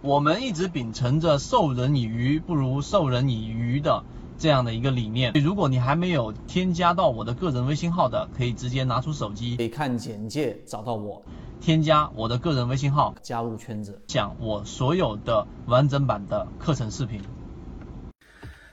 我们一直秉承着授人以鱼不如授人以渔的这样的一个理念。如果你还没有添加到我的个人微信号的，可以直接拿出手机，可以看简介找到我，添加我的个人微信号，加入圈子，讲我所有的完整版的课程视频。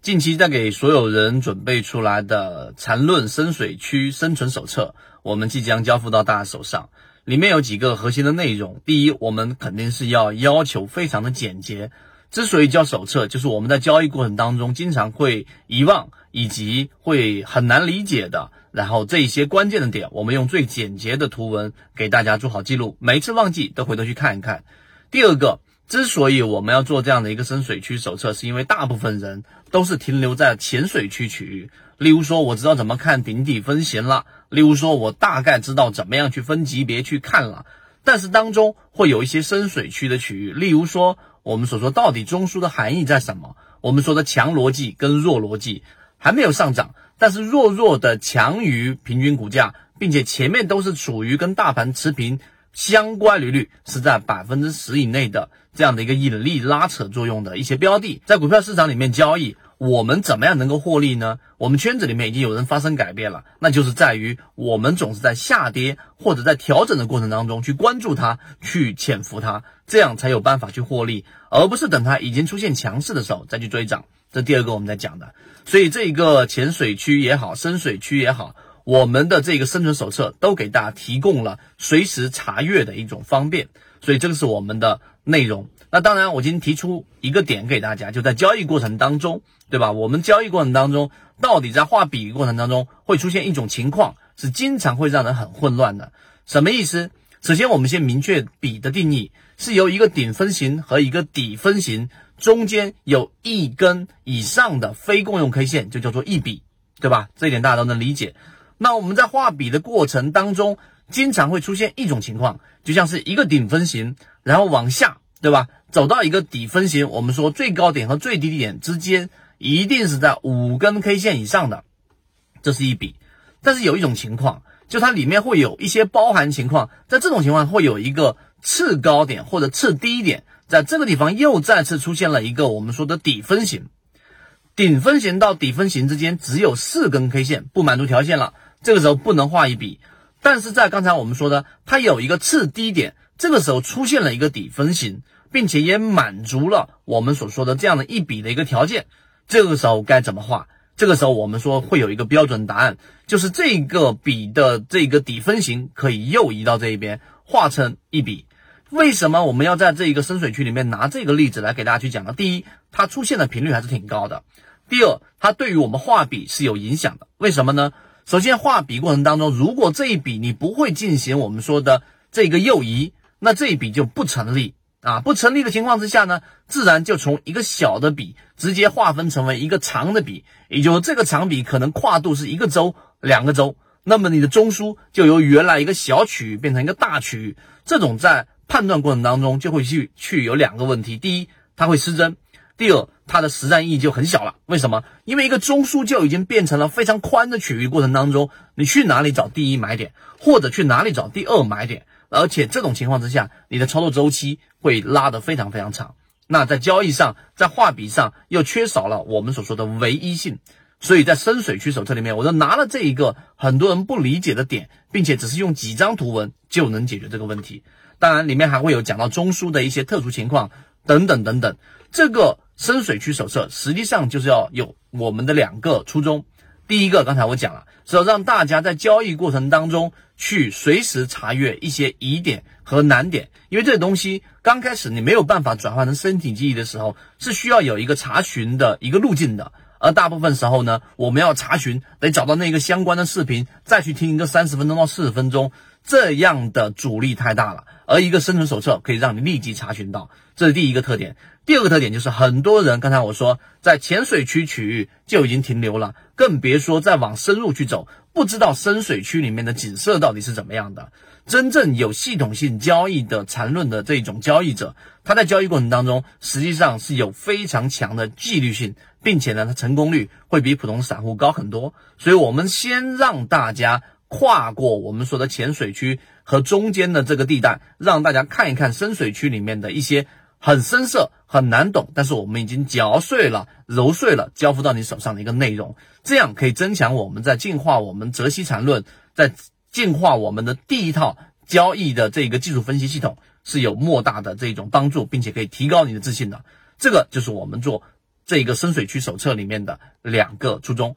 近期在给所有人准备出来的缠论深水区生存手册，我们即将交付到大家手上。里面有几个核心的内容。第一，我们肯定是要要求非常的简洁。之所以叫手册，就是我们在交易过程当中经常会遗忘，以及会很难理解的。然后这一些关键的点，我们用最简洁的图文给大家做好记录。每一次忘记都回头去看一看。第二个。之所以我们要做这样的一个深水区手册，是因为大部分人都是停留在浅水区区域。例如说，我知道怎么看顶底分型了；例如说，我大概知道怎么样去分级别去看了。但是当中会有一些深水区的区域，例如说，我们所说到底中枢的含义在什么？我们说的强逻辑跟弱逻辑还没有上涨，但是弱弱的强于平均股价，并且前面都是处于跟大盘持平。相关利率是在百分之十以内的这样的一个引力拉扯作用的一些标的，在股票市场里面交易，我们怎么样能够获利呢？我们圈子里面已经有人发生改变了，那就是在于我们总是在下跌或者在调整的过程当中去关注它，去潜伏它，这样才有办法去获利，而不是等它已经出现强势的时候再去追涨。这第二个我们在讲的，所以这一个浅水区也好，深水区也好。我们的这个生存手册都给大家提供了随时查阅的一种方便，所以这个是我们的内容。那当然，我今天提出一个点给大家，就在交易过程当中，对吧？我们交易过程当中，到底在画笔过程当中会出现一种情况，是经常会让人很混乱的。什么意思？首先，我们先明确笔的定义，是由一个顶分型和一个底分型中间有一根以上的非共用 K 线，就叫做一笔，对吧？这一点大家都能理解。那我们在画笔的过程当中，经常会出现一种情况，就像是一个顶分型，然后往下，对吧？走到一个底分型，我们说最高点和最低点之间一定是在五根 K 线以上的，这是一笔。但是有一种情况，就它里面会有一些包含情况，在这种情况会有一个次高点或者次低点，在这个地方又再次出现了一个我们说的底分型，顶分型到底分型之间只有四根 K 线，不满足条件了。这个时候不能画一笔，但是在刚才我们说的，它有一个次低点，这个时候出现了一个底分型，并且也满足了我们所说的这样的一笔的一个条件。这个时候该怎么画？这个时候我们说会有一个标准答案，就是这个笔的这个底分型可以右移到这一边，画成一笔。为什么我们要在这一个深水区里面拿这个例子来给大家去讲呢？第一，它出现的频率还是挺高的；第二，它对于我们画笔是有影响的。为什么呢？首先，画笔过程当中，如果这一笔你不会进行我们说的这个右移，那这一笔就不成立啊！不成立的情况之下呢，自然就从一个小的笔直接划分成为一个长的笔，也就是这个长笔可能跨度是一个周、两个周，那么你的中枢就由原来一个小区域变成一个大区域。这种在判断过程当中就会去去有两个问题：第一，它会失真。第二，它的实战意义就很小了。为什么？因为一个中枢就已经变成了非常宽的区域过程当中，你去哪里找第一买点，或者去哪里找第二买点？而且这种情况之下，你的操作周期会拉得非常非常长。那在交易上，在画笔上又缺少了我们所说的唯一性。所以在深水区手册里面，我就拿了这一个很多人不理解的点，并且只是用几张图文就能解决这个问题。当然，里面还会有讲到中枢的一些特殊情况等等等等。这个。深水区手册实际上就是要有我们的两个初衷，第一个刚才我讲了，是要让大家在交易过程当中去随时查阅一些疑点和难点，因为这个东西刚开始你没有办法转换成身体记忆的时候，是需要有一个查询的一个路径的，而大部分时候呢，我们要查询得找到那个相关的视频，再去听一个三十分钟到四十分钟，这样的阻力太大了，而一个生存手册可以让你立即查询到，这是第一个特点。第二个特点就是很多人，刚才我说在浅水区区域就已经停留了，更别说再往深入去走，不知道深水区里面的景色到底是怎么样的。真正有系统性交易的缠论的这种交易者，他在交易过程当中实际上是有非常强的纪律性，并且呢，他成功率会比普通散户高很多。所以，我们先让大家跨过我们说的浅水区和中间的这个地带，让大家看一看深水区里面的一些。很深涩、很难懂，但是我们已经嚼碎了、揉碎了，交付到你手上的一个内容，这样可以增强我们在进化我们泽西缠论，在进化我们的第一套交易的这个技术分析系统是有莫大的这种帮助，并且可以提高你的自信的。这个就是我们做这个深水区手册里面的两个初衷。